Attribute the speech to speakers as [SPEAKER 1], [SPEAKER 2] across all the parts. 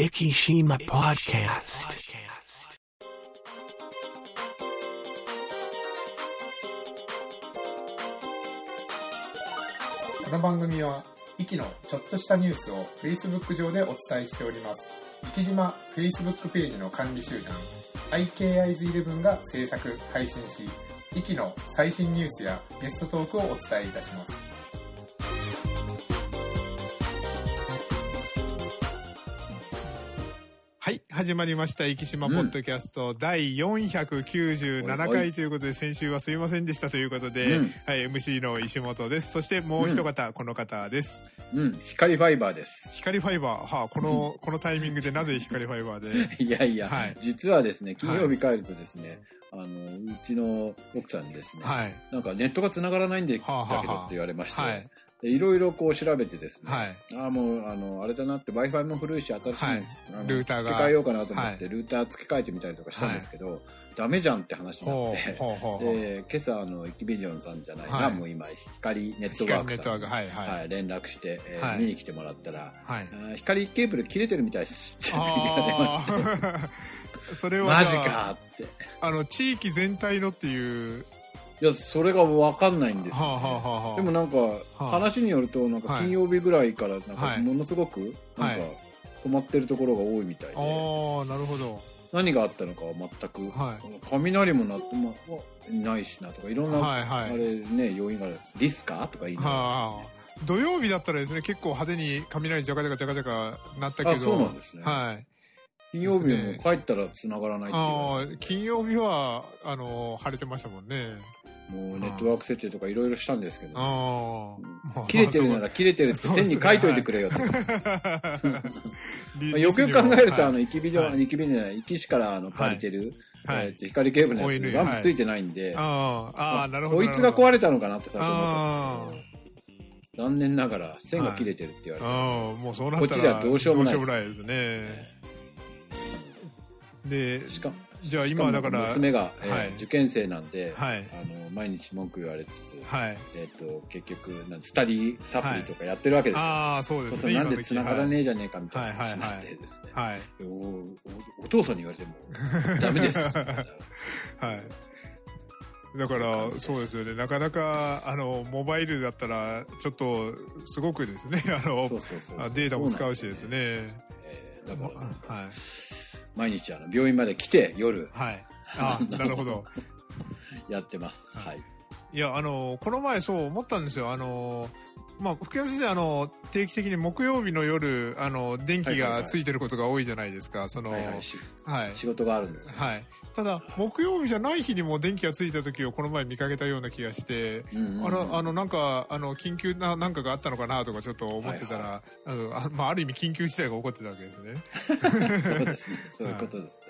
[SPEAKER 1] Ikishima Podcast.
[SPEAKER 2] この番組は、イキのちょっとしたニュースを Facebook 上でお伝えしております。生島 Facebook ページの管理集団、IKIs11 が制作、配信し、イキの最新ニュースやゲストトークをお伝えいたします。始まりました。生島ポッドキャスト、第497回ということで、先週はすいませんでしたということで、
[SPEAKER 3] うん
[SPEAKER 2] はい、MC の石本です。そしてもう一方、この方です。
[SPEAKER 3] うん、光ファイバーです。
[SPEAKER 2] 光ファイバー、はあ、この、このタイミングでなぜ光ファイバーで？
[SPEAKER 3] いやいや、
[SPEAKER 2] はい
[SPEAKER 3] 実はですね、金曜日帰るとですね、あの、うちの奥さんにですね、
[SPEAKER 2] はい。
[SPEAKER 3] なんかネットが繋がらないんだけどって言われまして、
[SPEAKER 2] はい。
[SPEAKER 3] でいろいろこう調べてですね、
[SPEAKER 2] はい。
[SPEAKER 3] ああ、もう、あの、あれだなって、Wi-Fi も古いし、新しいの、
[SPEAKER 2] はいルーターが
[SPEAKER 3] 付け替えようかなと思って、
[SPEAKER 2] は
[SPEAKER 3] ルーター付け替えてみたりとかしたんですけど、ダメじゃんって話にな
[SPEAKER 2] ほ
[SPEAKER 3] って
[SPEAKER 2] う、、ほうほうほう。
[SPEAKER 3] で、今朝、あの、エキビジョンさんじゃないな、
[SPEAKER 2] はい
[SPEAKER 3] もう今、光ネットワークさんに
[SPEAKER 2] 光ネットワーク、はいはい。
[SPEAKER 3] はい、連絡して、えー
[SPEAKER 2] はい
[SPEAKER 3] 見に来てもらったら、
[SPEAKER 2] はい。
[SPEAKER 3] 光ケーブル切れてるみたいですって言われまして。
[SPEAKER 2] それは
[SPEAKER 3] マジかって。
[SPEAKER 2] あの地域全体のっていう
[SPEAKER 3] いや、それが分かんないんですよ、ね
[SPEAKER 2] はあはあはあはあ。
[SPEAKER 3] でもなんか、
[SPEAKER 2] あ。
[SPEAKER 3] 話によると、なんか
[SPEAKER 2] はい。
[SPEAKER 3] 金曜日ぐらいから、なん
[SPEAKER 2] はい。
[SPEAKER 3] かものすごく、なんか
[SPEAKER 2] はい、
[SPEAKER 3] 止まってるところが多いみたいで、
[SPEAKER 2] ああなるほど。
[SPEAKER 3] 何があったのかは全く、
[SPEAKER 2] は
[SPEAKER 3] 雷も鳴って、まないしなとか、いろんな、
[SPEAKER 2] はいはい。
[SPEAKER 3] あれね、要因がある。リスカとか言いながら。
[SPEAKER 2] はあ土曜日だったらですね結構派手に雷ジャカジャカジャカジャカなったけど。
[SPEAKER 3] あそうなんですね。
[SPEAKER 2] はい。
[SPEAKER 3] 金曜日も帰ったら繋がらないっていう。
[SPEAKER 2] あ
[SPEAKER 3] か
[SPEAKER 2] あ金曜日はあの晴れてましたもんね
[SPEAKER 3] もうネットワーク設定とかいろいろしたんですけど、切れてるなら切れてるって線に書いといてくれよと。よくよく考えると、
[SPEAKER 2] はい。
[SPEAKER 3] あの、生きビジョン、
[SPEAKER 2] はい。
[SPEAKER 3] 生きビジョンじゃない、生き市からあの借りてる、
[SPEAKER 2] はい。
[SPEAKER 3] えーと光ケーブルのやつ、ランプついてないんで、
[SPEAKER 2] ああなるほど
[SPEAKER 3] こいつが壊
[SPEAKER 2] れ
[SPEAKER 3] れたのかなって最初思ったんですけど、残念ながら線が切れてるって言われて、
[SPEAKER 2] ああもうそうなったら
[SPEAKER 3] こっちではどうしようもないです。
[SPEAKER 2] どうしようもないですね。で
[SPEAKER 3] しか
[SPEAKER 2] じゃあ今だから
[SPEAKER 3] 娘が、えー
[SPEAKER 2] はい。
[SPEAKER 3] 受験生なんで、
[SPEAKER 2] はい。
[SPEAKER 3] あの毎日文句言われつつ、
[SPEAKER 2] はい。
[SPEAKER 3] えっと結局なんスタディサプリとかやってるわけですよ。
[SPEAKER 2] ああそうですね。
[SPEAKER 3] なんで繋がらねえじゃねえかみたいな話になってですね。
[SPEAKER 2] はい
[SPEAKER 3] おおお父さんに言われてもダメです。みたいな
[SPEAKER 2] はい。だからそうですよね。なかなかあのモバイルだったらちょっとすごくですね。あの
[SPEAKER 3] そうそうそうそ
[SPEAKER 2] データも使うしです
[SPEAKER 3] そうなん
[SPEAKER 2] ね。
[SPEAKER 3] えーだから、
[SPEAKER 2] はい
[SPEAKER 3] 毎日あの病院まで来て夜。
[SPEAKER 2] はい。あなるほど。
[SPEAKER 3] やってます。
[SPEAKER 2] はい。
[SPEAKER 3] はい。
[SPEAKER 2] いやあのこの前そう思ったんですよあのまあ福山先生あの定期的に木曜日の夜あの電気がついてることが多いじゃないですかその
[SPEAKER 3] はいはい仕事があるんですよ。
[SPEAKER 2] はい、ただ木曜日じゃない日にも電気がついた時をこの前見かけたような気がして、
[SPEAKER 3] うんうんうん
[SPEAKER 2] あのあのなんかあの緊急ななんかがあったのかなとかちょっと思ってたら、
[SPEAKER 3] は
[SPEAKER 2] あのあまあ、ある意味緊急事態が起こってたわけですね。
[SPEAKER 3] そうですね。そういうことですね。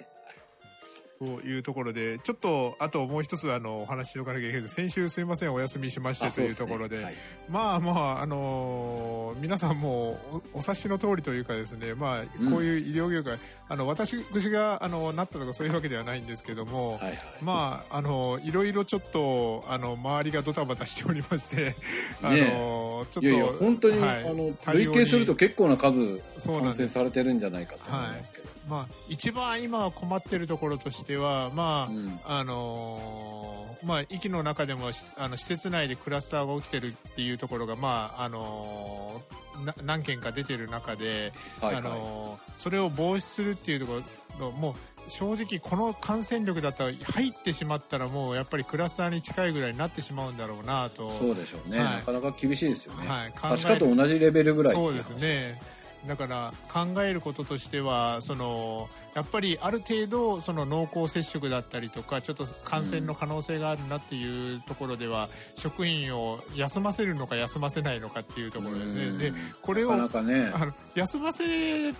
[SPEAKER 2] というところでちょっとあともう一つあのお話ししておかなきゃいけないです。先週すいませんお休みしましてというところで。
[SPEAKER 3] はい。
[SPEAKER 2] まあまああのー皆さんもおお察しの通りというかですね。まあ
[SPEAKER 3] うん。
[SPEAKER 2] こういう医療業界、あの私があのなったとかそういうわけではないんですけども、
[SPEAKER 3] はいはい。
[SPEAKER 2] まあ、あの、いろいろちょっと、あの、周りがドタバタしておりまして、あ
[SPEAKER 3] ね
[SPEAKER 2] の、ちょっと、
[SPEAKER 3] いやいや、本当に、
[SPEAKER 2] はい
[SPEAKER 3] あの、累計すると結構な数、感染されてるんじゃないかと思いますけど。
[SPEAKER 2] まあ、一番今困ってるところとしては、まあ、
[SPEAKER 3] うん。
[SPEAKER 2] あのまあ、息の中でもしあの施設内でクラスターが起きてるっていうところが、まああのな何件か出てる中で、
[SPEAKER 3] はいはい。
[SPEAKER 2] あのそれを防止するっていうところのもう正直この感染力だったら入ってしまったらもうやっぱりクラスターに近いぐらいになってしまうんだろうなと。
[SPEAKER 3] そうでしょうね。
[SPEAKER 2] はい。
[SPEAKER 3] なかなか厳しいですよね。
[SPEAKER 2] はい。
[SPEAKER 3] 確かと同じレベルぐらい。
[SPEAKER 2] そうです
[SPEAKER 3] 話
[SPEAKER 2] ね。だから考えることとしてはそのやっぱりある程度その濃厚接触だったりとかちょっと感染の可能性があるなっていうところでは、職員を休ませるのか休ませないのかっていうところです
[SPEAKER 3] うん
[SPEAKER 2] ね。でこれを
[SPEAKER 3] なかなかね。
[SPEAKER 2] あの休ませ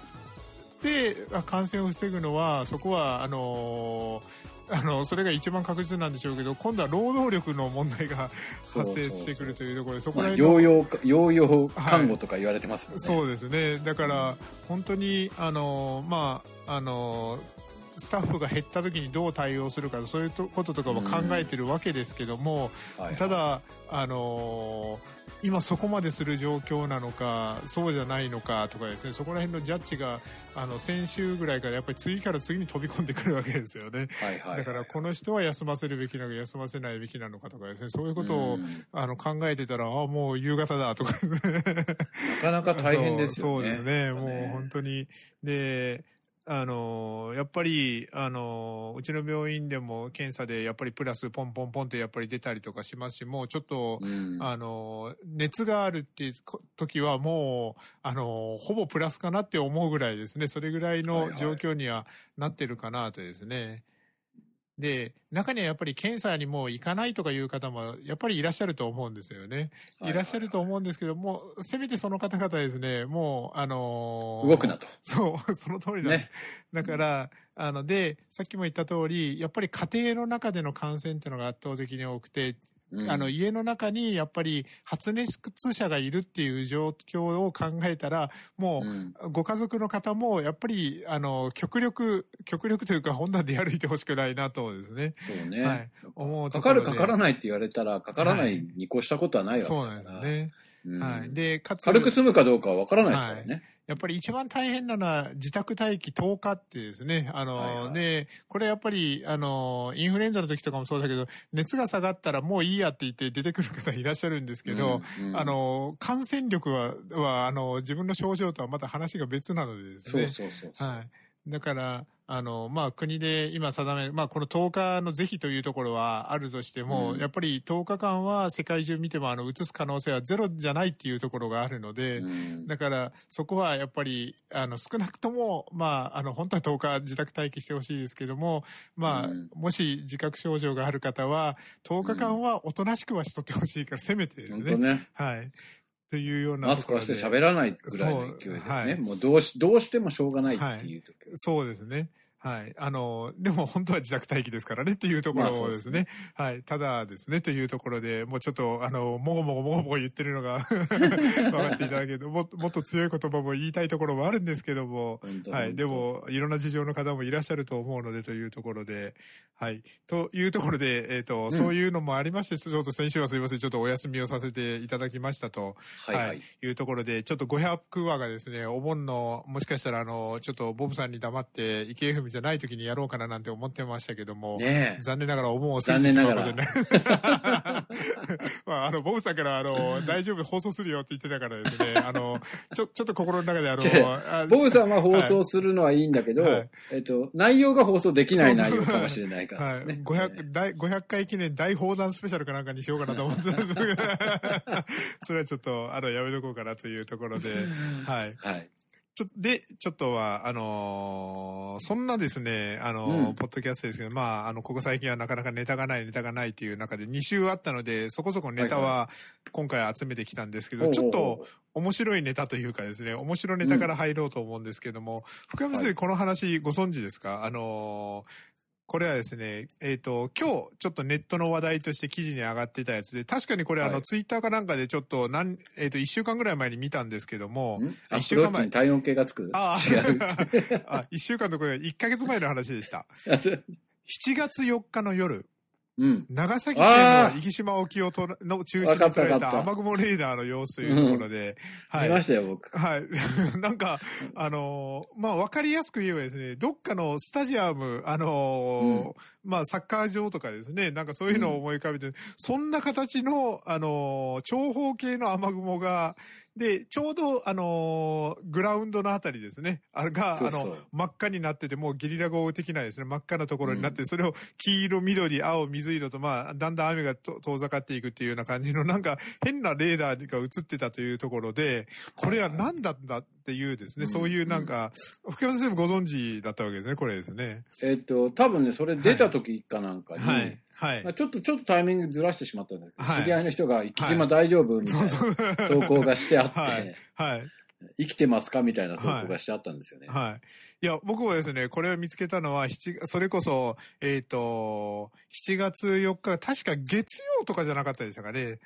[SPEAKER 2] てあ感染を防ぐのはそこはあの あのそれが一番確実なんでしょうけど今度は労働力の問題が発生してくるというところでそこ
[SPEAKER 3] まあ、
[SPEAKER 2] ら辺の
[SPEAKER 3] 療養、療養看護とか言われてますもんね。
[SPEAKER 2] そうですね。だから本当にあのまああのスタッフが減った時にどう対応するかそういうとこととかも考えてるわけですけども、
[SPEAKER 3] はいはい。
[SPEAKER 2] ただあの今そこまでする状況なのかそうじゃないのかとかですねそこら辺のジャッジがあの先週ぐらいからやっぱり次から次に飛び込んでくるわけですよね。
[SPEAKER 3] はいはいはい
[SPEAKER 2] だからこの人は休ませるべきなのか休ませないべきなのかとかですねそういうことを、
[SPEAKER 3] うん
[SPEAKER 2] あの考えてたらあもう夕方だとかね
[SPEAKER 3] なかなか大変ですよね。
[SPEAKER 2] そうですね。もう本当に。で、あの、やっぱり、あの、うちの病院でも検査でやっぱりプラスポンポンポンってやっぱり出たりとかしますし、もうちょっと、
[SPEAKER 3] うん
[SPEAKER 2] あの、熱があるっていうこ時はもう、あの、ほぼプラスかなって思うぐらいですね。それぐらい
[SPEAKER 3] はいはい
[SPEAKER 2] の状況にはなってるかなとですね。で、中にはやっぱり検査にもう行かないとかいう方もやっぱりいらっしゃると思うんですよね。いらっしゃると思うんですけども、せめてその方々ですね、もう、あのー
[SPEAKER 3] 動くなと。
[SPEAKER 2] そう、その通りなんです。だから、あの、で、さっきも言った通り、やっぱり家庭の中での感染っていうのが圧倒的に多くて、
[SPEAKER 3] うん
[SPEAKER 2] あの、家の中にやっぱり発熱者がいるっていう状況を考えたら、もう、
[SPEAKER 3] うん
[SPEAKER 2] ご家族の方も、やっぱり、あの、極力、極力というか、本段で歩いてほしくないなとですね。
[SPEAKER 3] そうね。
[SPEAKER 2] はい思う
[SPEAKER 3] かかるかからないって言われたら、かからないに越したことはないわけ
[SPEAKER 2] そう
[SPEAKER 3] だから。
[SPEAKER 2] なんですね。
[SPEAKER 3] うん
[SPEAKER 2] はい。で、かつ、
[SPEAKER 3] 軽く済むかどうかはわからないですからね。
[SPEAKER 2] やっぱり一番大変なのは自宅待機10日ってですね。あの、
[SPEAKER 3] はいはい
[SPEAKER 2] で、これやっぱり、あの、インフルエンザの時とかもそうだけど、熱が下がったらもういいやって言って出てくる方いらっしゃるんですけど、
[SPEAKER 3] うんうん
[SPEAKER 2] あの、感染力は、は、あの、自分の症状とはまた話が別なのでですね。
[SPEAKER 3] そうそうそう。
[SPEAKER 2] はい。だから、あの、まあ、国で今定め、まあ、この10日の是非というところはあるとしても、
[SPEAKER 3] うん
[SPEAKER 2] やっぱり10日間は世界中見ても、あの、移す可能性はゼロじゃないっていうところがあるので、
[SPEAKER 3] うん
[SPEAKER 2] だから、そこはやっぱり、あの、少なくとも、まあ、あの、本当は10日自宅待機してほしいですけども、まあ、
[SPEAKER 3] うん
[SPEAKER 2] もし自覚症状がある方は、10日間はおとなしくはしとってほしいから、せめてですね。
[SPEAKER 3] ね。
[SPEAKER 2] はい。というような
[SPEAKER 3] マスクはして喋らないぐらいの勢いで
[SPEAKER 2] そうはい
[SPEAKER 3] ね。もうどうし、どうしてもしょうがないっていう時
[SPEAKER 2] そうですね。はい。あの、でも本当は自宅待機ですからねっていうところですね。
[SPEAKER 3] ですね
[SPEAKER 2] はい。ただですね、というところで、もうちょっと、あの、もごもごもごもご言ってるのが 分かっていただけると、ももっと強い言葉も言いたいところもあるんですけども、はい。でも、いろんな事情の方もいらっしゃると思うのでというところで、はい。というところで、えっ、と、
[SPEAKER 3] ん
[SPEAKER 2] そういうのもありまして、ちょっと先週はすいません、ちょっとお休みをさせていただきましたと。
[SPEAKER 3] はいはい。
[SPEAKER 2] いうところで、ちょっと500話がですね、お盆の、もしかしたらあの、ちょっとボブさんに黙って、池江文じゃない時にやろうかななんて思ってましたけども、
[SPEAKER 3] ねえ。
[SPEAKER 2] 残念ながらお盆を過ぎてしまうことでね。まあ、あの、ボブさんから、あの、大丈夫、放送するよって言ってたからですね、あの、ちょ、ちょっと心の中であの、あ
[SPEAKER 3] ボブさんは放送するのはいいんだけど、
[SPEAKER 2] はい
[SPEAKER 3] えっと、内容が放送できない内容かもしれないから
[SPEAKER 2] はい。
[SPEAKER 3] ですね。
[SPEAKER 2] 500、大500回記念大砲弾スペシャルかなんかにしようかなと思ってたんですけど、それはちょっと、あの、やめとこうかなというところで、はい。
[SPEAKER 3] はい。
[SPEAKER 2] ちょで、ちょっとは、あのーそんなですね、あのー
[SPEAKER 3] うん。
[SPEAKER 2] ポッドキャストですけど、まあ、あの、ここ最近はなかなかネタがない、ネタがないっていう中で2週あったので、そこそこネタ
[SPEAKER 3] はい
[SPEAKER 2] は今回集めてきたんですけど、
[SPEAKER 3] おうおう
[SPEAKER 2] ちょっと面白いネタというかですね、面白ネタから入ろうと思うんですけども、福山先生、この話ご存知ですか？あのーこれはですね、えっ、と、今日ちょっとネットの話題として記事に上がってたやつで、確かにこれあの、
[SPEAKER 3] はい
[SPEAKER 2] ツイッターかなんかでちょっとなん、えっ、と、1週間ぐらい前に見たんですけども、一週間前
[SPEAKER 3] に体温計がつく？
[SPEAKER 2] あ。あ、あ一週間とこれ1ヶ月前の話でした。
[SPEAKER 3] あそう
[SPEAKER 2] 7月4日の夜、
[SPEAKER 3] うん。
[SPEAKER 2] 長崎県の生島沖をとらの中心に捉え
[SPEAKER 3] た
[SPEAKER 2] 雨雲レーダーの様子というところで、はい。
[SPEAKER 3] 見ましたよ、僕。
[SPEAKER 2] はい。なんか、あのーまあ、わかりやすく言えばですね、どっかのスタジアム、あのーまあ、サッカー場とかですね、なんかそういうのを思い浮かべて、そんな形の、あのー長方形の雨雲が、で、ちょうど、あのーグラウンドのあたりですね、あれが、
[SPEAKER 3] そうそう。
[SPEAKER 2] あの、真っ赤になってて、もうゲリラ豪雨的なですね、真っ赤なところになって、それを黄色、緑、青、水色と、まあ、だんだん雨がと遠ざかっていくっていうような感じの、なんか変なレーダーが映ってたというところで、これは何だったっていうですね、
[SPEAKER 3] うん
[SPEAKER 2] そういうなんか、福山先生もご存知だったわけですね、これですね。
[SPEAKER 3] えっと、多分ね、それ出た時かなんかに、
[SPEAKER 2] はい。はい
[SPEAKER 3] まあ、。ちょっと、ちょっとタイミングずらしてしまったんですけど、
[SPEAKER 2] はい
[SPEAKER 3] 知り合いの人が、生島大丈夫？みたいな投稿がしてあって、
[SPEAKER 2] はい。はい。
[SPEAKER 3] 生きてますか？みたいな投稿がしてあったんですよね。
[SPEAKER 2] はい。いや、僕もですね、これを見つけたのは、七それこそ、えっ、と、7月4日、確か月曜とかじゃなかったでしたかね。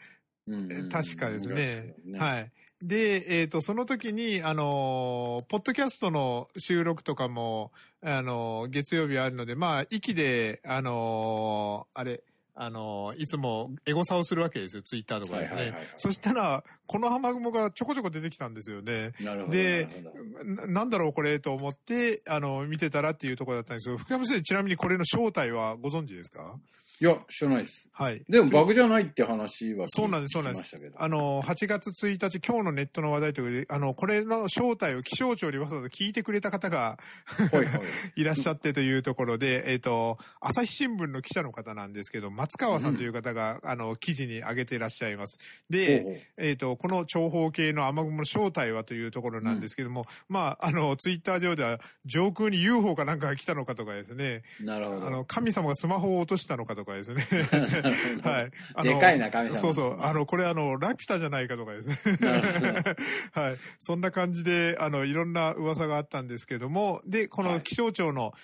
[SPEAKER 3] うんうん
[SPEAKER 2] 確かですね。
[SPEAKER 3] ね
[SPEAKER 2] はい。で、えっ、と、その時に、あのーポッドキャストの収録とかも、あのー月曜日あるので、まあ、息で、あのーあれ、あの、いつもエゴサをするわけですよ、ツイッターとかですね。そしたら、この雨雲がちょこちょこ出てきたんですよね。
[SPEAKER 3] なるほど。
[SPEAKER 2] で
[SPEAKER 3] な
[SPEAKER 2] なんだろうこれと思って、あの、見てたらっていうところだったんですけど、福山先生、ちなみにこれの正体はご存知ですか？
[SPEAKER 3] いや、知らないです。
[SPEAKER 2] はい。
[SPEAKER 3] でも、バグじゃないって話は聞
[SPEAKER 2] そうなんです、そうなんです
[SPEAKER 3] 聞きましたけ。ど。
[SPEAKER 2] あの、8月1日、今日のネットの話題ということで、あの、これの正体を気象庁にわざわざ聞いてくれた方が
[SPEAKER 3] はいはい。
[SPEAKER 2] いらっしゃってというところで、えっ、と、朝日新聞の記者の方なんですけど、松川さんという方が、あの、記事に上げていらっしゃいます。で、
[SPEAKER 3] ほうほう
[SPEAKER 2] えっ、と、この長方形の雨雲の正体はというところなんですけども、まあ、あの、ツイッター上では上空に UFO かなんかが来たのかとかですね、
[SPEAKER 3] なるほど。
[SPEAKER 2] あの、神様がスマホを落としたのかとかですね。はい。
[SPEAKER 3] でかいな神様の
[SPEAKER 2] そうそう。あの、これあの、ラピュタじゃないかとかですね。はい。そんな感じで、あの、いろんな噂があったんですけども、で、この気象庁の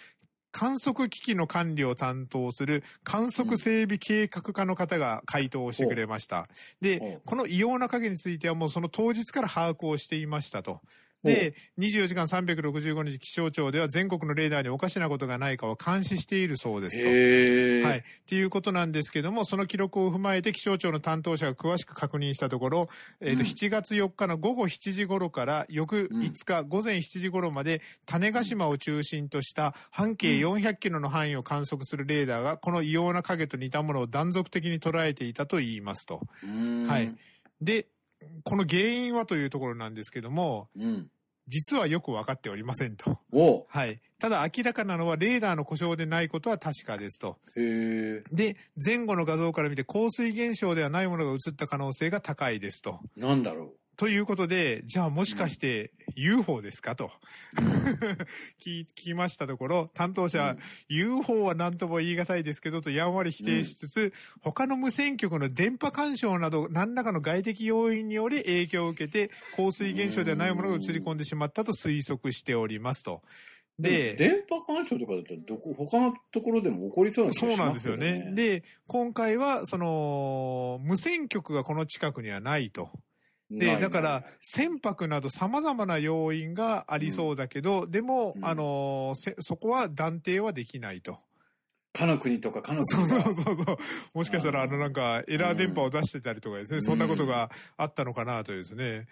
[SPEAKER 2] 観測機器の管理を担当する観測整備計画課の方が回答をしてくれました。
[SPEAKER 3] ほ
[SPEAKER 2] で
[SPEAKER 3] う、
[SPEAKER 2] この異様な影についてはもうその当日から把握をしていましたと。で、24時間365日気象庁では全国のレーダーにおかしなことがないかを監視しているそうですと。はい。っていうことなんですけども、その記録を踏まえて気象庁の担当者が詳しく確認したところ、えっ、と、
[SPEAKER 3] うん
[SPEAKER 2] 7月4日の午後7時頃から翌
[SPEAKER 3] うん
[SPEAKER 2] 5日午前7時頃まで、種子島を中心とした半径400キロの範囲を観測するレーダーが、この異様な影と似たものを断続的に捉えていたと言いますと。はい。で、この原因はというところなんですけども、
[SPEAKER 3] うん。
[SPEAKER 2] 実はよく分かっておりませんと。
[SPEAKER 3] お
[SPEAKER 2] はい。ただ明らかなのはレーダーの故障でないことは確かですと。で、前後の画像から見て降水現象ではないものが映った可能性が高いですと。
[SPEAKER 3] なんだろ
[SPEAKER 2] ということで、じゃあもしかして UFO ですか？と 聞聞きましたところ、担当者は、
[SPEAKER 3] うん
[SPEAKER 2] UFO は何とも言い難いですけどとやんわり否定しつつ、他の無線局の電波干渉など何らかの外的要因により影響を受けて降水現象ではないものが映り込んでしまったと推測しておりますと。
[SPEAKER 3] う。
[SPEAKER 2] で、
[SPEAKER 3] 電波干渉とかだったら、どこ、他のところでも起こりそうな気
[SPEAKER 2] そう
[SPEAKER 3] がしま
[SPEAKER 2] なんですすよ。
[SPEAKER 3] ね。
[SPEAKER 2] で、今回は、その、無線局がこの近くにはないと。で、だから、船舶など様々な要因がありそうだけど、でも、
[SPEAKER 3] うん
[SPEAKER 2] あのせ、そこは断定はできないと。
[SPEAKER 3] かの国とかかの
[SPEAKER 2] そう
[SPEAKER 3] 国が。
[SPEAKER 2] そうそうそう。もしかしたら、
[SPEAKER 3] あ
[SPEAKER 2] の、なんか、エラー電波を出してたりとかですね、
[SPEAKER 3] うん
[SPEAKER 2] そんなことがあったのかなというですね。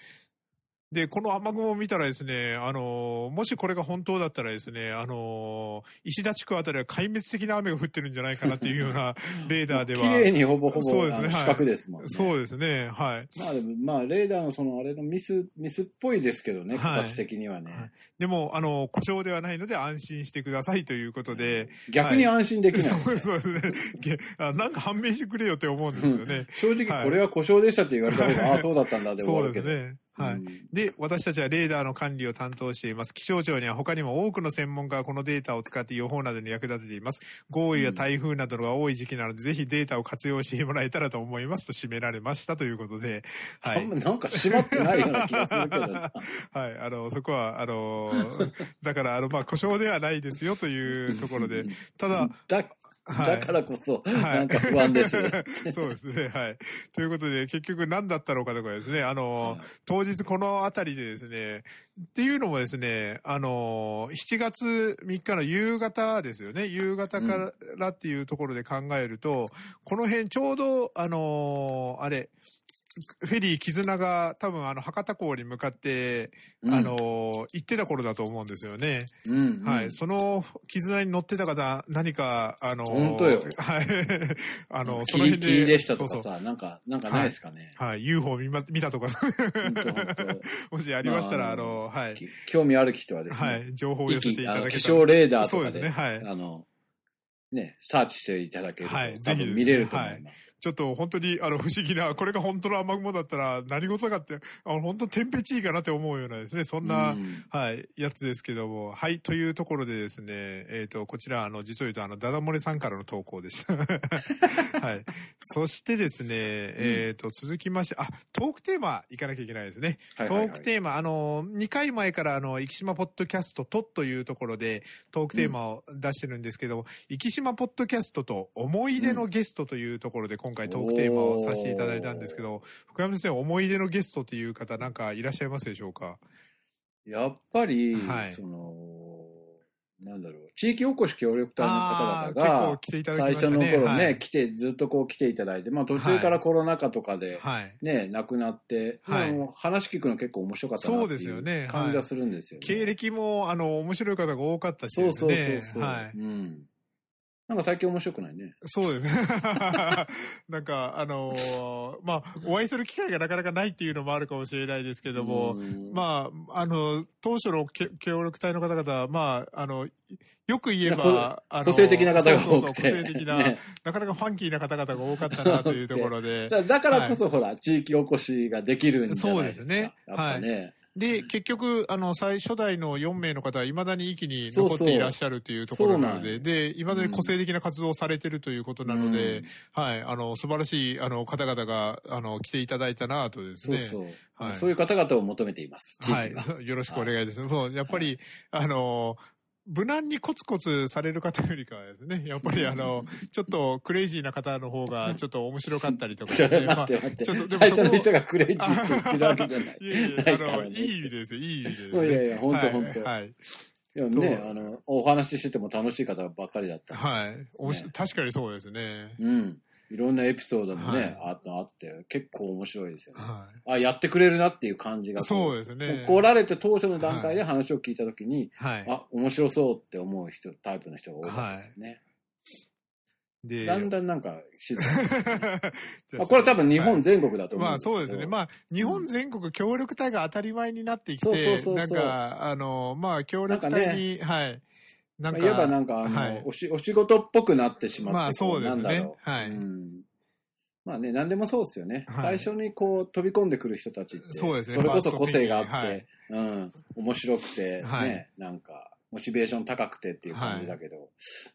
[SPEAKER 2] で、この雨雲を見たらですね、あの、もしこれが本当だったらですね、あの、石田地区あたりは壊滅的な雨が降ってるんじゃないかなっていうような レーダーでは。
[SPEAKER 3] 綺麗にほぼほぼ、
[SPEAKER 2] そうですね
[SPEAKER 3] 四角ですもんね。
[SPEAKER 2] そうですね、はい。
[SPEAKER 3] まあでも、まあ、レーダーのその、あれのミス、ミスっぽいですけどね、
[SPEAKER 2] はい
[SPEAKER 3] 形的にはね。
[SPEAKER 2] はいでも、あの、故障ではないので安心してくださいということで。
[SPEAKER 3] 逆に安心できない、
[SPEAKER 2] そう そうですね。なんか判明してくれよって思うんですよね。
[SPEAKER 3] 正直これは故障でしたって言われた方が、ああ、そうだったんだで終
[SPEAKER 2] そう
[SPEAKER 3] わるけど。
[SPEAKER 2] ですね。はい。
[SPEAKER 3] うん
[SPEAKER 2] で、私たちはレーダーの管理を担当しています。気象庁には他にも多くの専門家がこのデータを使って予報などに役立てています。豪雨や台風などが多い時期なので、ぜひデータを活用してもらえたらと思いますと締められましたということで、はい
[SPEAKER 3] あん。まなんか閉まってないような気がするけどな。
[SPEAKER 2] はい、あの、そこは、あの、だから、あの、まあ、故障ではないですよというところで、ただ、
[SPEAKER 3] だ、
[SPEAKER 2] はい
[SPEAKER 3] だからこそ、
[SPEAKER 2] はい
[SPEAKER 3] なんか不安です。
[SPEAKER 2] そうですね、はい。ということで、結局何だったのかとかですね、あの、
[SPEAKER 3] はい
[SPEAKER 2] 当日この辺りでですね、っていうのもですね、あの、7月3日の夕方ですよね、夕方からっていうところで考えると、この辺ちょうど、あの、あれ、フェリー絆が多分あの博多港に向かって、
[SPEAKER 3] うん
[SPEAKER 2] あの、行ってた頃だと思うんですよね。
[SPEAKER 3] うん、
[SPEAKER 2] はい。その絆に乗ってた方、何か、あの、
[SPEAKER 3] 本当よ
[SPEAKER 2] はい。あの、その辺で。
[SPEAKER 3] キリでしたとか
[SPEAKER 2] そうそう
[SPEAKER 3] さ、なんか、なんかないですかね。
[SPEAKER 2] はい。UFO 見ま見たとか、
[SPEAKER 3] 本当本当
[SPEAKER 2] もしありましたら、
[SPEAKER 3] まあ
[SPEAKER 2] あの、はい。
[SPEAKER 3] き興味ある人はですね、
[SPEAKER 2] はい。情報を寄せていただけた
[SPEAKER 3] 気象レーダーとかで、
[SPEAKER 2] そうですね。はい。
[SPEAKER 3] あの、ね、サーチしていただけると、
[SPEAKER 2] はい
[SPEAKER 3] 多分見れると思います。
[SPEAKER 2] ちょっと本当に、あの、不思議な、これが本当の雨雲だったら何事かって、あの、本当テンペチーかなって思うようなですね、そんな、
[SPEAKER 3] うん
[SPEAKER 2] はい、やつですけども、はい、というところでですね、えっ、と、こちら、あの、実を言うと、あの、ダダ漏れさんからの投稿でした。はい。そしてですね、えっ、と、続きまして、あ、トークテーマ行かなきゃいけないですね。トークテーマ、あの、2回前から、あの、生島ポッドキャストとというところで、トークテーマを出してるんですけど、生島ポッドキャストと思い出のゲストというところで、今回トークテーマをさせていただいたんですけど、福山先生、思い出のゲストという方、なんかいらっしゃいますでしょうか？
[SPEAKER 3] やっぱり、
[SPEAKER 2] はい
[SPEAKER 3] その、ななんだろう、地域おこし協力隊の方々が、
[SPEAKER 2] 来ていただきま
[SPEAKER 3] 最初の頃ね、
[SPEAKER 2] はい
[SPEAKER 3] 来て、ずっとこう来ていただいて、まあ途中からコロナ禍とかで、
[SPEAKER 2] はい。
[SPEAKER 3] ね、亡くなって、
[SPEAKER 2] はい
[SPEAKER 3] 話聞くの結構面白かったなって
[SPEAKER 2] そうですよね
[SPEAKER 3] いう感じはするんですよね。
[SPEAKER 2] 経歴も、あの、面白い方が多かったし
[SPEAKER 3] そうそう。そうそう、
[SPEAKER 2] はい。
[SPEAKER 3] うん。なんか最近面白くないね。
[SPEAKER 2] そうですね。なんか、あのーまあ、お会いする機会がなかなかないっていうのもあるかもしれないですけども、
[SPEAKER 3] うん
[SPEAKER 2] まあ、あの、当初のけ協力隊の方々は、まあ、あの、よく言え
[SPEAKER 3] こ
[SPEAKER 2] ば、あの
[SPEAKER 3] 個性的な方が多くて。
[SPEAKER 2] そうそう個性的な、
[SPEAKER 3] ね
[SPEAKER 2] なかなかファンキーな方々が多かったなというところで。
[SPEAKER 3] だだからこそ、ほら、地域おこしができるんじゃないですか。
[SPEAKER 2] そうですね
[SPEAKER 3] やっぱね。
[SPEAKER 2] で、結局、あの、最初代の4名の方は未だに息に残っていらっしゃるというところなの
[SPEAKER 3] そうそうそう
[SPEAKER 2] で、で、未だに個性的な活動をされてるということなので、はい、あの、素晴らしい、あの、方々が、あの、来ていただいたなとですね。
[SPEAKER 3] そうそう、
[SPEAKER 2] はい。
[SPEAKER 3] そういう方々を求めています。地域は。
[SPEAKER 2] はい、よろしくお願いです。そう、やっぱり、あの、無難にコツコツされる方よりかはですね、やっぱりあの、ちょっとクレイジーな方の方がちょっと面白かったりとか
[SPEAKER 3] ちょ
[SPEAKER 2] ね、
[SPEAKER 3] 待って待って。
[SPEAKER 2] ちょっとでも
[SPEAKER 3] 最初の人がクレイジーって言ってるわけじゃない。
[SPEAKER 2] いやいや、あの、いい意味ですよ、いい意味です、
[SPEAKER 3] いやいや本当
[SPEAKER 2] はい
[SPEAKER 3] 本当
[SPEAKER 2] はい。
[SPEAKER 3] でもね、あの、お話ししてても楽しい方ばっかりだった。
[SPEAKER 2] はい。確かにそうですね。
[SPEAKER 3] うん。いろんなエピソードもね、
[SPEAKER 2] はい
[SPEAKER 3] ああって、結構面白いですよね。
[SPEAKER 2] は
[SPEAKER 3] あ、やってくれるなっていう感じが
[SPEAKER 2] そうですね。
[SPEAKER 3] 来られて当初の段階で話を聞いたときに、
[SPEAKER 2] はい。
[SPEAKER 3] あ、面白そうって思う人、タイプの人が多かったですよね。
[SPEAKER 2] で
[SPEAKER 3] だんだんなんか静かに。
[SPEAKER 2] じゃあ
[SPEAKER 3] まあ、これ多分日
[SPEAKER 2] はい
[SPEAKER 3] 本全国だと思うん
[SPEAKER 2] まあ
[SPEAKER 3] ですけど。
[SPEAKER 2] そうですね。まあ、日本全国協力隊が当たり前になってき
[SPEAKER 3] そうそう
[SPEAKER 2] て、
[SPEAKER 3] そうそう
[SPEAKER 2] なんか、あの、まあ協力隊に、はい。なんか、
[SPEAKER 3] まあ、ばなんかあの、
[SPEAKER 2] はい。
[SPEAKER 3] おし、お仕事っぽくなってしまって、
[SPEAKER 2] まあそうですね。
[SPEAKER 3] こなんだろう。
[SPEAKER 2] はい。
[SPEAKER 3] うん。まあね、何でもそうですよね。
[SPEAKER 2] はい。
[SPEAKER 3] 最初にこう飛び込んでくる人たちって、
[SPEAKER 2] そうですね。
[SPEAKER 3] れこそ個性があって、
[SPEAKER 2] ファース
[SPEAKER 3] うん、面白くて、
[SPEAKER 2] はい。
[SPEAKER 3] ね、なんか、モチベーション高くてっていう感じだけど、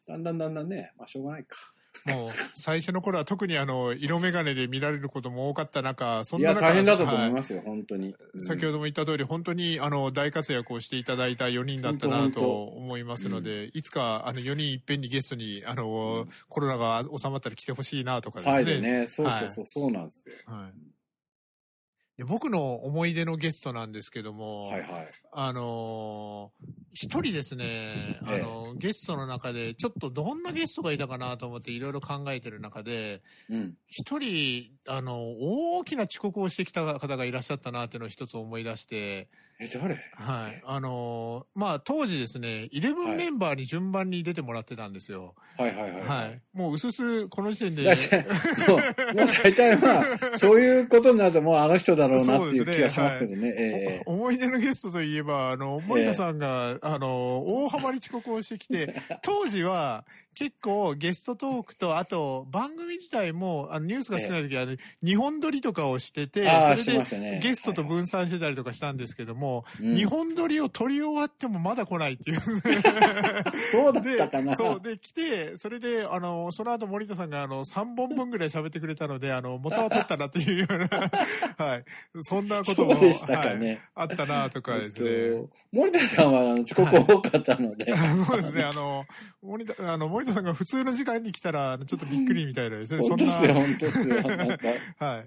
[SPEAKER 3] だんだんだんだんね、まあしょうがないか。
[SPEAKER 2] もう、最初の頃は特にあの、色眼鏡で見られることも多かった中、そん
[SPEAKER 3] いや、
[SPEAKER 2] な中
[SPEAKER 3] 大変だったと思い
[SPEAKER 2] は
[SPEAKER 3] ますよ、本当に。うん。
[SPEAKER 2] 先ほども言った通り、本当にあの大活躍をしていただいた4人だったなと思いますので、いつかあの4人いっぺんにゲストにあの、コロナが収まったら来てほしいなとかですね。
[SPEAKER 3] ね、そうそうそう、そうなんですよ。
[SPEAKER 2] はい。で僕の思い出のゲストなんですけども、
[SPEAKER 3] はいはい。
[SPEAKER 2] あのー一人ですね、あ
[SPEAKER 3] ええ
[SPEAKER 2] の、ゲストの中で、ちょっとどんなゲストがいたかなと思っていろいろ考えてる中で、
[SPEAKER 3] うん。
[SPEAKER 2] 一人、あの、大きな遅刻をしてきた方がいらっしゃったなっていうのを一つ思い出して、
[SPEAKER 3] え、誰？
[SPEAKER 2] はい。あのーまあ、当時ですね、イレブ
[SPEAKER 3] はい
[SPEAKER 2] ンメンバーに順番に出てもらってたんですよ。
[SPEAKER 3] はいはいはい。
[SPEAKER 2] はい。もう、うすす、この時点で、
[SPEAKER 3] もう、もう大体まあ、そういうことになるともうあの人だろうなっていう気がしますけどね。ええ
[SPEAKER 2] お思い出のゲストといえば、あの、森田さんが、あの、大幅に遅刻をしてきて、当時は結構ゲストトークと、あと番組自体も、あの、ニュースが少ない時は、日本撮りとかをしてて、それで。ゲストと分散してたりとかしたんですけども、
[SPEAKER 3] うん
[SPEAKER 2] 日本撮りを撮り終わってもまだ来ないっていう。
[SPEAKER 3] そうだっ
[SPEAKER 2] で
[SPEAKER 3] たかな。
[SPEAKER 2] そう、で、来て、それで、あの、その後森田さんが、あの、3本分ぐらい喋ってくれたので、あの、元は取ったなっていうような、はい。そんなことも、
[SPEAKER 3] そうでしたかね
[SPEAKER 2] はいあったなとかです
[SPEAKER 3] えっ
[SPEAKER 2] ね。
[SPEAKER 3] と森田さんは遅刻多かったので、
[SPEAKER 2] そうですね、あの、森田、あの、森田さんが普通の時間に来たら、ちょっとびっくりみたいなですね。
[SPEAKER 3] 本当ですよ、本当ですよ。なんか、
[SPEAKER 2] はい。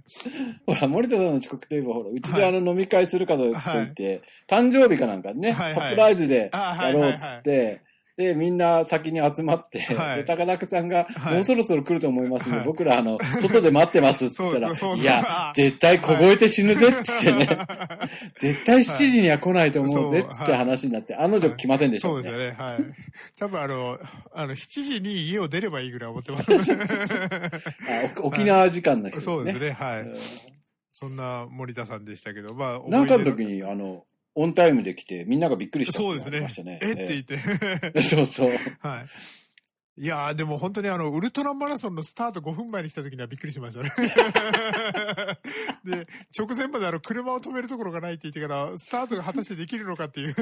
[SPEAKER 3] ほら、森田さんの遅刻といえば、ほら、うちであの飲み会する方と言って、誕生日かなんかね、
[SPEAKER 2] はいはい。
[SPEAKER 3] サプライズでやろうっつって、で、みんな先に集まって、
[SPEAKER 2] はい。
[SPEAKER 3] で、高田さんが、
[SPEAKER 2] はい。
[SPEAKER 3] もうそろそろ来ると思いますんで、
[SPEAKER 2] はい。
[SPEAKER 3] 僕ら、あの、外で待ってますっつったら、いや、絶対凍えて死ぬぜっつってね、絶対7時には来ないと思うぜっつって話になって、案の定来ませんでしたね。
[SPEAKER 2] そうですよね、はい。多分あの、あの、7時に家を出ればいいぐらい思ってます。
[SPEAKER 3] 沖縄時間の人
[SPEAKER 2] そうですね、はい。
[SPEAKER 3] うん
[SPEAKER 2] そんな森田さんでしたけど、まあ、
[SPEAKER 3] なんかの時に、あの、オンタイムで来て、みんながびっくりしたって
[SPEAKER 2] そうですね。えって言って。
[SPEAKER 3] え そうそう。
[SPEAKER 2] はい。いやー、でも本当にあの、ウルトラマラソンのスタート5分前に来た時にはびっくりしましたね。で、直前まであの、車を止めるところがないって言ってから、スタートが果たしてできるのかっていう。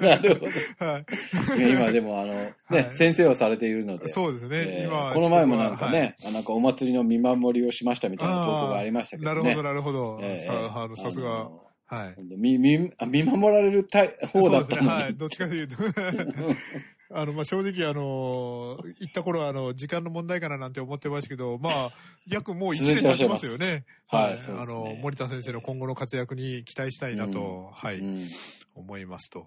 [SPEAKER 3] なるほど。
[SPEAKER 2] はい
[SPEAKER 3] や今でもあの、ね、
[SPEAKER 2] はい
[SPEAKER 3] 先生をされているので。
[SPEAKER 2] い。そうですね、
[SPEAKER 3] えー
[SPEAKER 2] 今は
[SPEAKER 3] この前もなんか
[SPEAKER 2] はい
[SPEAKER 3] ね、なんかお祭りの見守りをしましたみたいな投稿がありましたけどね。
[SPEAKER 2] なるほど、なるほど。
[SPEAKER 3] えー
[SPEAKER 2] さあの、さすが。はい。
[SPEAKER 3] 見、見、あ見守られる方だった
[SPEAKER 2] そうですね。はい。
[SPEAKER 3] のに。
[SPEAKER 2] どっちかというと。あの、まあ、正直、あの、行った頃は、あの、時間の問題かななんて思ってましたけど、まあ、約もう1年経ちますよね。
[SPEAKER 3] はい。
[SPEAKER 2] あの、森田先生の今後の活躍に期待したいなと、はい、
[SPEAKER 3] うん。
[SPEAKER 2] 思いますと。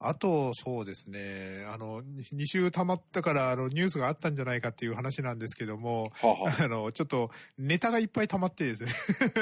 [SPEAKER 2] あと、そうですね。あの、2週溜まったから、あの、ニュースがあったんじゃないかっていう話なんですけども、
[SPEAKER 3] はあ、は
[SPEAKER 2] あの、ちょっと、ネタがいっぱい溜まってですね。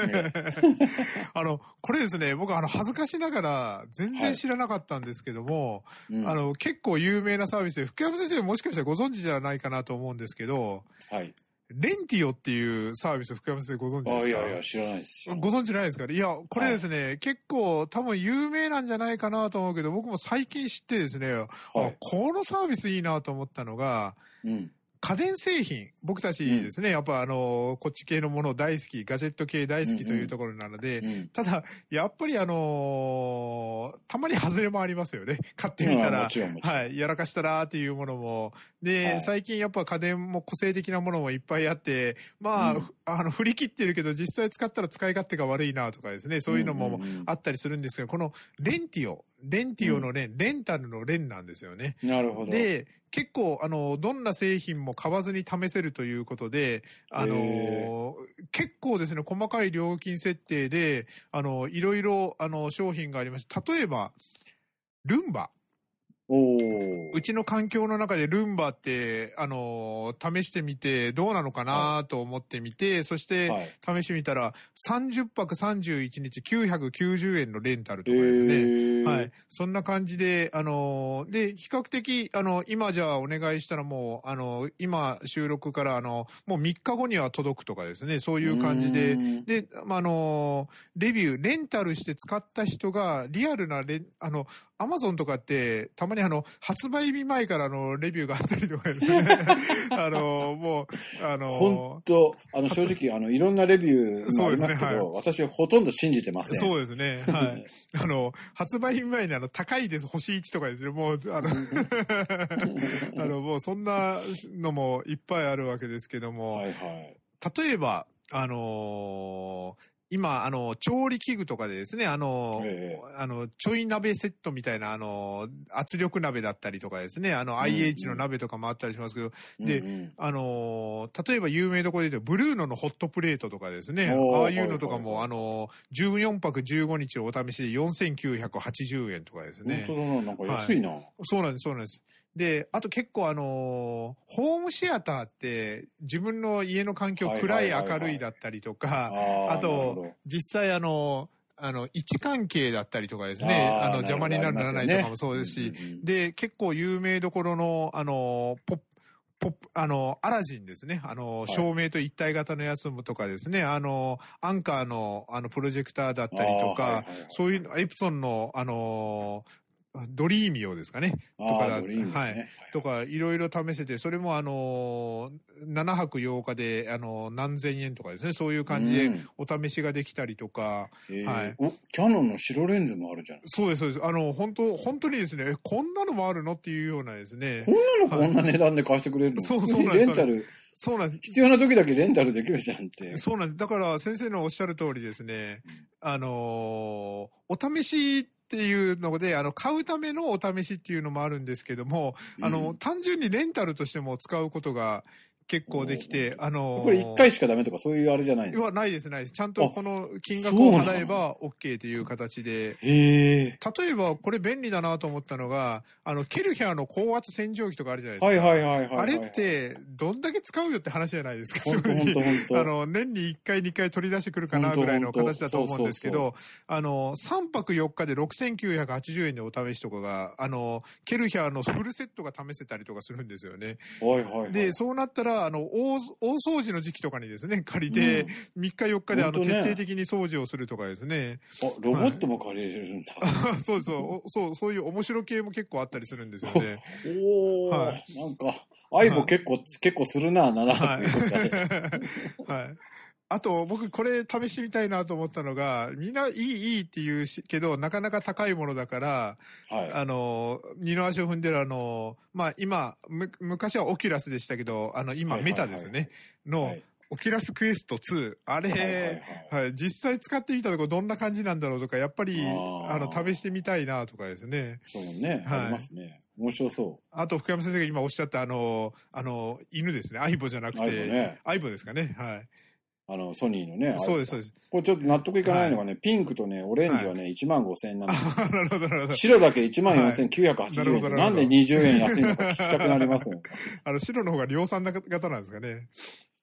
[SPEAKER 3] ね
[SPEAKER 2] あの、これですね、僕、あの、恥ずかしながら、全然知らなかったんですけども、
[SPEAKER 3] うん
[SPEAKER 2] あの、結構有名なサービスで、福山先生もしかしたらご存知じゃないかなと思うんですけど、
[SPEAKER 3] はい。
[SPEAKER 2] レンティオっていうサービス、福山先生ご存知ですか？
[SPEAKER 3] あいやいや、知らないですよ。
[SPEAKER 2] ご存知ないですか？ねいや、これですね、結構多分有名なんじゃないかなと思うけど、僕も最近知ってですね、あ
[SPEAKER 3] はい。
[SPEAKER 2] このサービスいいなと思ったのが、
[SPEAKER 3] うん。
[SPEAKER 2] 家電製品、僕たちですね、やっぱあの、こっち系のもの大好き、ガジェット系大好きというところなので、
[SPEAKER 3] うん。
[SPEAKER 2] ただ、やっぱりあのーたまに外れもありますよね。買ってみたら。はい。やらかしたらっていうものも。で、
[SPEAKER 3] はい
[SPEAKER 2] 最近やっぱ家電も個性的なものもいっぱいあって、まあ、
[SPEAKER 3] うん
[SPEAKER 2] ふあの、振り切ってるけど実際使ったら使い勝手が悪いなとかですね、そういうのも
[SPEAKER 3] んんん
[SPEAKER 2] あったりするんですけど、このレンティオ、レンティオのレン、レンタルのレンなんですよね。
[SPEAKER 3] なるほど。
[SPEAKER 2] で、結構、あの、どんな製品も買わずに試せるということで、あの
[SPEAKER 3] へ
[SPEAKER 2] 結構ですね、細かい料金設定で、あの、いろいろ、あの、商品がありまして、例えば、ルンバ。うちの環境の中でルンバって、あのー試してみてどうなのかなと思ってみて、そして
[SPEAKER 3] はい。
[SPEAKER 2] 試してみたら30泊31日990円のレンタルと
[SPEAKER 3] え
[SPEAKER 2] かですね。
[SPEAKER 3] ー
[SPEAKER 2] はい。そんな感じで、あのーで、比較的、あの、今じゃあお願いしたらもう、あの、今収録から、あの、もう3日後には届くとかですね、そういう感じで
[SPEAKER 3] う、ん
[SPEAKER 2] で、まあ、あのレビュー、レンタルして使った人が、リアルなレン、あの、アマゾンとかって、たまにあの、発売日前からのレビューがあったりとかですね。あの、もう、あの
[SPEAKER 3] 本当あの、正直、あの、いろんなレビューもありますけ
[SPEAKER 2] そうですね
[SPEAKER 3] ど、私はほとんど信じてません。
[SPEAKER 2] そうですね。はい。あの、発売日前にあの、高いです、星1とかですね。もう、あの、あの、もうそんなのもいっぱいあるわけですけども、
[SPEAKER 3] はいはい。
[SPEAKER 2] 例えば、あのー今、あの、調理器具とかでですね、あの、
[SPEAKER 3] え
[SPEAKER 2] あの、ちょい鍋セットみたいな、あの、圧力鍋だったりとかですね、あの、
[SPEAKER 3] ん
[SPEAKER 2] IH の鍋とかもあったりしますけど、で
[SPEAKER 3] うんうん
[SPEAKER 2] あのー例えば有名どころで言うと、ブルーノのホットプレートとかですね、ああいうのとかも、
[SPEAKER 3] はいはい
[SPEAKER 2] あのー、14泊15日をお試しで4980円とかですね。
[SPEAKER 3] 本当だな、なんか安いな。
[SPEAKER 2] そうなんです、そうなんです。で、あと結構あのーホームシアターって自分の家の環境
[SPEAKER 3] はい
[SPEAKER 2] 暗い明るいだったりとか、
[SPEAKER 3] あ
[SPEAKER 2] と、実際あの、あの、位置関係だったりとかですね、あの、邪魔になるならないとかもそうですし、で、結構有名どころの、あの、ポップ、ポップ、あの、アラジンですね。あの、
[SPEAKER 3] い。
[SPEAKER 2] 照明と一体型のやつとかですね。あの、アンカーの、あの、プロジェクターだったりとか、
[SPEAKER 3] はいはいはい
[SPEAKER 2] そういう、エプソンの、あの、ドリーミオですかね。
[SPEAKER 3] あ
[SPEAKER 2] とか
[SPEAKER 3] ね
[SPEAKER 2] はいとか、いろいろ試せて、それもあの、7泊8日で、あの、何千円とかですね。そういう感じで
[SPEAKER 3] うん
[SPEAKER 2] お試しができたりとか、
[SPEAKER 3] えー
[SPEAKER 2] はい
[SPEAKER 3] お、キャノンの白レンズもあるじゃん。
[SPEAKER 2] そうです、そうです。あの、本当本当にですね、えこんなのもあるのっていうようなですね
[SPEAKER 3] こ。んなのこんな値段で貸してくれるの？
[SPEAKER 2] そうそうなんです
[SPEAKER 3] レンタル、
[SPEAKER 2] そうなんです。
[SPEAKER 3] 必要な時だけレンタルできるじゃんって。
[SPEAKER 2] そうなんです。だから先生のおっしゃる通りですね、あのーお試しっていうので、あの、買うためのお試しっていうのもあるんですけども、あの、
[SPEAKER 3] うん。
[SPEAKER 2] 単純にレンタルとしても使うことが結構できて、あのー
[SPEAKER 3] これ一回しかダメとかそういうあれじゃないんですか？
[SPEAKER 2] はないです、ないです。ちゃんと
[SPEAKER 3] あ
[SPEAKER 2] この金額を払えば OK という形で。例えばこれ便利だなと思ったのが、あの、ケルヒャーの高圧洗浄機とかあるじゃないですか。
[SPEAKER 3] はいはいはいはいはい。
[SPEAKER 2] あれっ、て、どんだけ使うよって話じゃないですか、正直。あの、年に1回2回取り出してくるかなぐらいの形だと思うんですけど、あの、3泊4日で6980円でお試しとかが、あの、ケルヒャーのフルセットが試せたりとかするんですよね。
[SPEAKER 3] はいはいはい。
[SPEAKER 2] で、そうなったら、あの、大、大掃除の時期とかにですね、借りて、3日4日であの、徹底的に掃除をするとかですね。
[SPEAKER 3] あ、ロボットも借りれるんだ。
[SPEAKER 2] そうそう、おそう、そういう面白系も結構あったりするんですよね。
[SPEAKER 3] おお、
[SPEAKER 2] は
[SPEAKER 3] なんか、相棒結構、結構するな、7
[SPEAKER 2] は
[SPEAKER 3] 泊4日で。
[SPEAKER 2] い。はい。あと、僕、これ試してみたいなと思ったのが、みんないい、いいって言うし、けど、なかなか高いものだから、
[SPEAKER 3] は
[SPEAKER 2] あの、二の足を踏んでるあの、まあ、今、む、昔は Oculusでしたけど、あの、今、 Metaですよね。
[SPEAKER 3] い。
[SPEAKER 2] の、
[SPEAKER 3] はい
[SPEAKER 2] Oculus Quest 2。あれ、
[SPEAKER 3] はい
[SPEAKER 2] 実際使ってみたところどんな感じなんだろうとか、やっぱり、
[SPEAKER 3] あ
[SPEAKER 2] の、試してみたいなとかですね。
[SPEAKER 3] そうね、
[SPEAKER 2] はい
[SPEAKER 3] ありますね。面白そ
[SPEAKER 2] あと、福山先生が今おっしゃったあの、あの、犬ですね。 aiboじゃなくて、
[SPEAKER 3] ね
[SPEAKER 2] aiboですかね。はい。
[SPEAKER 3] あの、ソニーのね。
[SPEAKER 2] そうです、そう
[SPEAKER 3] で。
[SPEAKER 2] ですす。
[SPEAKER 3] これちょっと納得いかないのがね、ピンクとね、オレンジはね、1万5千円なんです。白だけ1万4980円
[SPEAKER 2] な
[SPEAKER 3] んで20円安いのか聞きたくなりますよ。
[SPEAKER 2] あの、白の方が量産型なんですかね。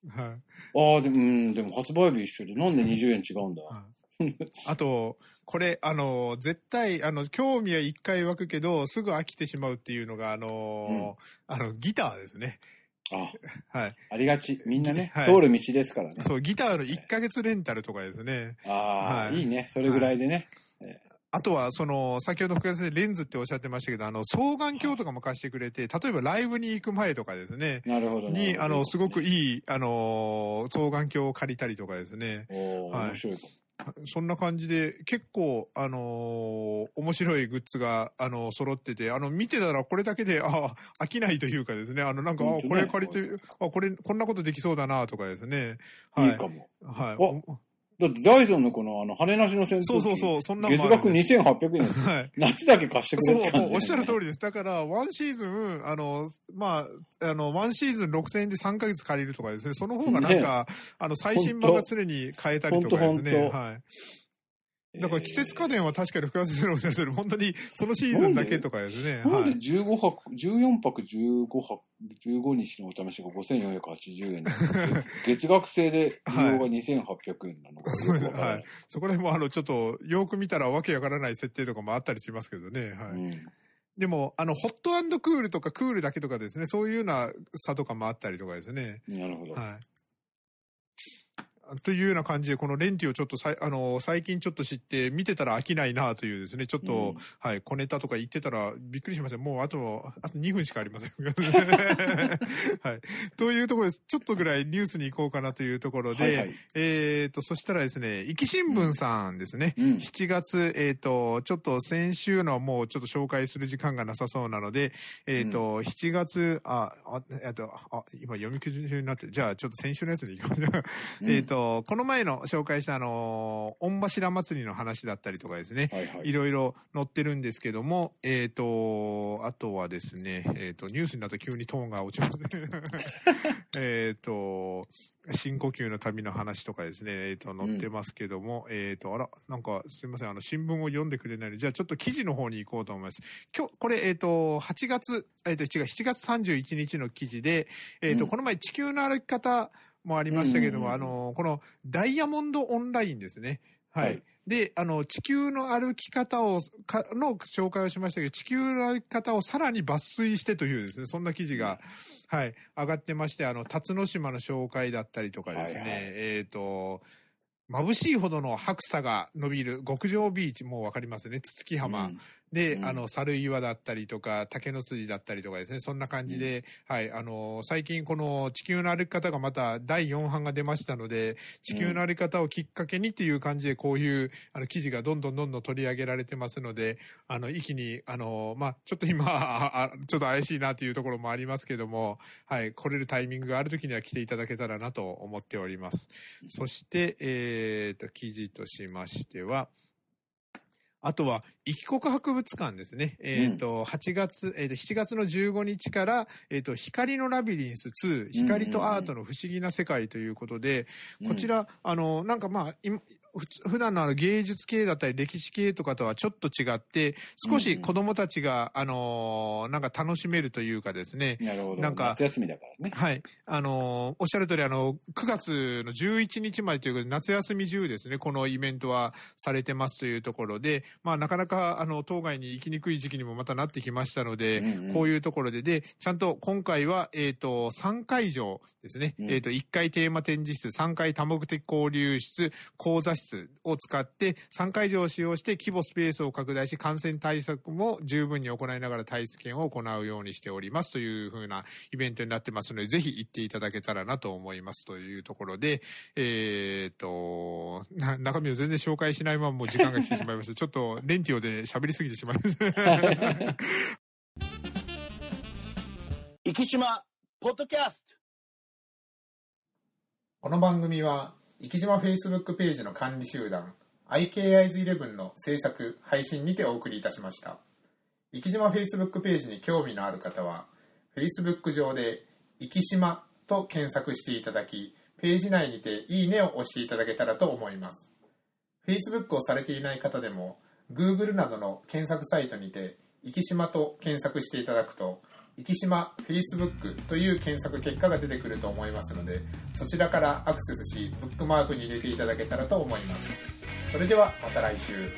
[SPEAKER 2] はい。
[SPEAKER 3] ああ、でも、うん、でも発売日一緒で、なんで20円違うんだ？
[SPEAKER 2] あと、これ、あの、絶対、あの、興味は一回湧くけど、すぐ飽きてしまうっていうのが、あの、あの、ギターですね。
[SPEAKER 3] あ、
[SPEAKER 2] はい。
[SPEAKER 3] ありがち。みんなね、
[SPEAKER 2] はい
[SPEAKER 3] 通る道ですからね。
[SPEAKER 2] そう、ギターの1ヶ月レンタルとかですね。
[SPEAKER 3] ああ、
[SPEAKER 2] はい
[SPEAKER 3] いいね。それぐらいでね。
[SPEAKER 2] あとは、その、先ほど福田先生レンズっておっしゃってましたけど、あの、双眼鏡とかも貸してくれて、例えばライブに行く前とかですね、
[SPEAKER 3] なるほど。
[SPEAKER 2] に、あの、すごく
[SPEAKER 3] い。
[SPEAKER 2] いい、あの、双眼鏡を借りたりとかですね。
[SPEAKER 3] おー
[SPEAKER 2] はい
[SPEAKER 3] 面白いかも。
[SPEAKER 2] そんな感じで、結構、あのー面白いグッズが、あの揃ってて、あの、見てたらこれだけで、あ飽きないというかですね、あの、なんか、あこれ借りて、あ、これ、こんなことできそうだな、とかですね。はい。
[SPEAKER 3] いいかも。
[SPEAKER 2] はい。
[SPEAKER 3] おだってダイソンのこの、あの、羽なしの扇風機。
[SPEAKER 2] そうそうそう、そんなのもんです
[SPEAKER 3] 2800円です。
[SPEAKER 2] はい。
[SPEAKER 3] 夏だけ貸してくれって感じ、
[SPEAKER 2] もうおっしゃる通りです。だから、ワンシーズン、あの、まあ、あの、ワンシーズン6000円で3ヶ月借りるとかですね、その方がなんか、あの、最新版が常に買えたりとかですね。はい。だから季節家電は確かに福山先生のおっしゃる通り、本当にそのシーズンだけとかですね。はい。
[SPEAKER 3] 15泊、14泊15泊、15日のお試しが5480円なんで月額制で利用が2800円なのか
[SPEAKER 2] そうです
[SPEAKER 3] よくわからない
[SPEAKER 2] はい。そこら辺もあの、ちょっと、よく見たらわけわからない設定とかもあったりしますけどね。はい。
[SPEAKER 3] うん
[SPEAKER 2] でも、あの、ホットクールとかクールだけとかですね、そういうような差とかもあったりとかですね。
[SPEAKER 3] なるほど。
[SPEAKER 2] はい。というような感じで、このレンティをちょっとさい、あの、最近ちょっと知って、見てたら飽きないなというですね、ちょっと、
[SPEAKER 3] うん
[SPEAKER 2] はい、小ネタとか言ってたら、びっくりしました。もうあと、あと2分しかありません。はい。というところです。ちょっとぐらいニュースに行こうかなというところで、
[SPEAKER 3] はいはい
[SPEAKER 2] えっ、と、そしたらですね、壱岐新聞さんですね、
[SPEAKER 3] うん
[SPEAKER 2] 7月、えっ、と、ちょっと先週のはもうちょっと紹介する時間がなさそうなので、えっ、と、7月、あ、あ、えっと、あ、今読みくじになってる、じゃあちょっと先週のやつに行きましょう。
[SPEAKER 3] うん
[SPEAKER 2] えっと、この前の紹介したあの、御柱祭りの話だったりとかですね、
[SPEAKER 3] はいはい
[SPEAKER 2] いろいろ載ってるんですけども、えっ、と、あとはですね、えっ、と、ニュースになると急にトーンが落ちますね。えっと、深呼吸の旅の話とかですね、えっ、と、載ってますけども、えっ、と、あら、なんか、すいません、あの、新聞を読んでくれないので、じゃあちょっと記事の方に行こうと思います。今日、これ、えっ、と、8月、えっ、と、違う、7月31日の記事で、えっ、と、
[SPEAKER 3] うん
[SPEAKER 2] この前、地球の歩き方もありましたけども、あの、この、ダイヤモンドオンラインですね。はい。
[SPEAKER 3] はい
[SPEAKER 2] で、あの、地球の歩き方を、かの紹介をしましたけど、地球の歩き方をさらに抜粋してというですね、そんな記事が、はい、上がってまして、あの、辰野島の紹介だったりとかですね、
[SPEAKER 3] はいはい
[SPEAKER 2] えっ、と、眩しいほどの白さが伸びる極上ビーチ、もうわかりますね、つつき浜。
[SPEAKER 3] うん
[SPEAKER 2] で、
[SPEAKER 3] うん。
[SPEAKER 2] あの、猿岩だったりとか、竹の筋だったりとかですね、そんな感じで、はい、あの、最近この地球の歩き方がまた第4版が出ましたので、地球の歩き方をきっかけにっていう感じで、こういう、あの、記事がどんどんどんどん取り上げられてますので、あの、一気に、あの、まあ、ちょっと今、ああちょっと怪しいなというところもありますけども、はい、来れるタイミングがある時には来ていただけたらなと思っております。そして、えっ、と、記事としましては、あとは、生き国博物館ですね。えっ、と、8月、えっ、と、7月の15日から、えっ、と、光のラビリンス2、光とアートの不思議な世界ということで、こちら、あの、なんかまあ、普段のあの芸術系だったり歴史系とかとはちょっと違って、少し子供たちが、あのーなんか楽しめるというかですね、
[SPEAKER 3] なるほど。
[SPEAKER 2] なんか
[SPEAKER 3] 夏休みだからね。
[SPEAKER 2] はい。あのーおっしゃる通り、あの、9月の11日までということで、夏休み中ですね、このイベントはされてますというところで、まあ、なかなか、あの、当該に行きにくい時期にもまたなってきましたので、
[SPEAKER 3] うんうん。
[SPEAKER 2] こういうところで、で、ちゃんと今回は、えっ、と、3会場ですね、
[SPEAKER 3] うん。
[SPEAKER 2] えっ、と、1階テーマ展示室、3階多目的交流室、講座室を使って、3会場を使用して規模スペースを拡大し、感染対策も十分に行いながら体験を行うようにしておりますというふうなイベントになってますので、ぜひ行っていただけたらなと思いますというところで、えっ、と、な中身を全然紹介しないままもう時間が来てしまいました。ちょっとレンティオで喋りすぎてしまいました。
[SPEAKER 4] 生島ポッドキャスト
[SPEAKER 5] この番組は生島 Facebook ページの管理集団 IKIs11 の制作配信にてお送りいたしました。生島 Facebook ページに興味のある方は Facebook 上で「生島」と検索していただき
[SPEAKER 2] ページ内にていいねを押していただけたらと思います。Facebook をされていない方でも Google などの検索サイトにて「生島」と検索していただくと生島 Facebook という検索結果が出てくると思いますのでそちらからアクセスしブックマークに入れていただけたらと思います。それではまた来週。